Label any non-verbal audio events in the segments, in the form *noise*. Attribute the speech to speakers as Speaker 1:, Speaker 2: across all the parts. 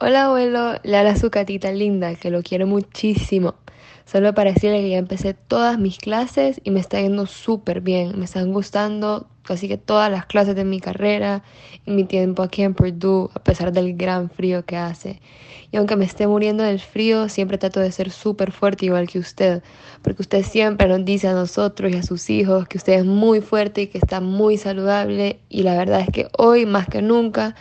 Speaker 1: Hola abuelo, habla su catita linda, que lo quiero muchísimo. Solo para decirle que ya empecé todas mis clases y me está yendo súper bien. Me están gustando casi que todas las clases de mi carrera y mi tiempo aquí en Purdue, a pesar del gran frío que hace. Y aunque me esté muriendo del frío, siempre trato de ser súper fuerte igual que usted, porque usted siempre nos dice a nosotros y a sus hijos que usted es muy fuerte y que está muy saludable. Y la verdad es que hoy más que nunca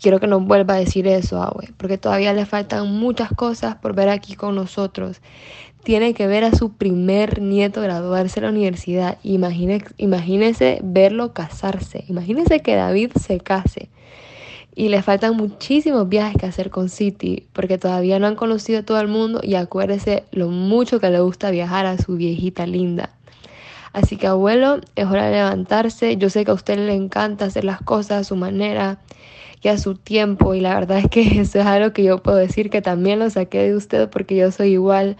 Speaker 1: quiero que nos vuelva a decir eso, Abue, porque todavía le faltan muchas cosas por ver aquí con nosotros. Tiene que ver a su primer nieto graduarse de la universidad. imagínese verlo casarse. Imagínese que David se case. Y le faltan muchísimos viajes que hacer con City, porque todavía no han conocido a todo el mundo y acuérdese lo mucho que le gusta viajar a su viejita linda. Así que abuelo, es hora de levantarse. Yo sé que a usted le encanta hacer las cosas a su manera y a su tiempo y la verdad es que *laughs* eso es algo que yo puedo decir que también lo saqué de usted porque yo soy igual.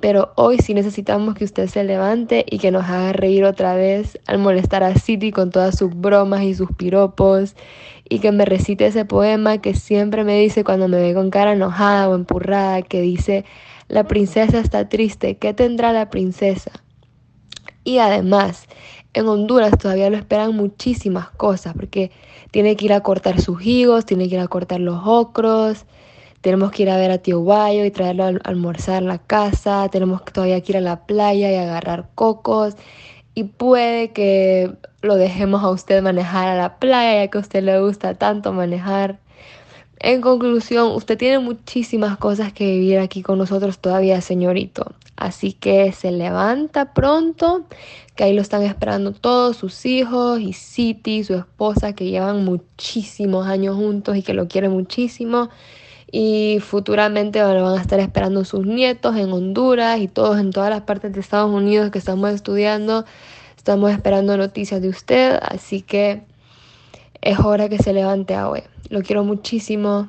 Speaker 1: Pero hoy sí necesitamos que usted se levante y que nos haga reír otra vez al molestar a City con todas sus bromas y sus piropos y que me recite ese poema que siempre me dice cuando me ve con cara enojada o empurrada, que dice, la princesa está triste, ¿qué tendrá la princesa? Y además, en Honduras todavía lo esperan muchísimas cosas porque tiene que ir a cortar sus higos, tiene que ir a cortar los ocros, tenemos que ir a ver a tío Guayo y traerlo a almorzar en la casa, tenemos todavía que ir a la playa y agarrar cocos y puede que lo dejemos a usted manejar a la playa ya que a usted le gusta tanto manejar. En conclusión, usted tiene muchísimas cosas que vivir aquí con nosotros todavía, señorito. Así que se levanta pronto, que ahí lo están esperando todos sus hijos y City, su esposa, que llevan muchísimos años juntos y que lo quiere muchísimo. Y futuramente van a estar esperando sus nietos en Honduras y todos en todas las partes de Estados Unidos que estamos estudiando. Estamos esperando noticias de usted, así que es hora que se levante hoy. Lo quiero muchísimo.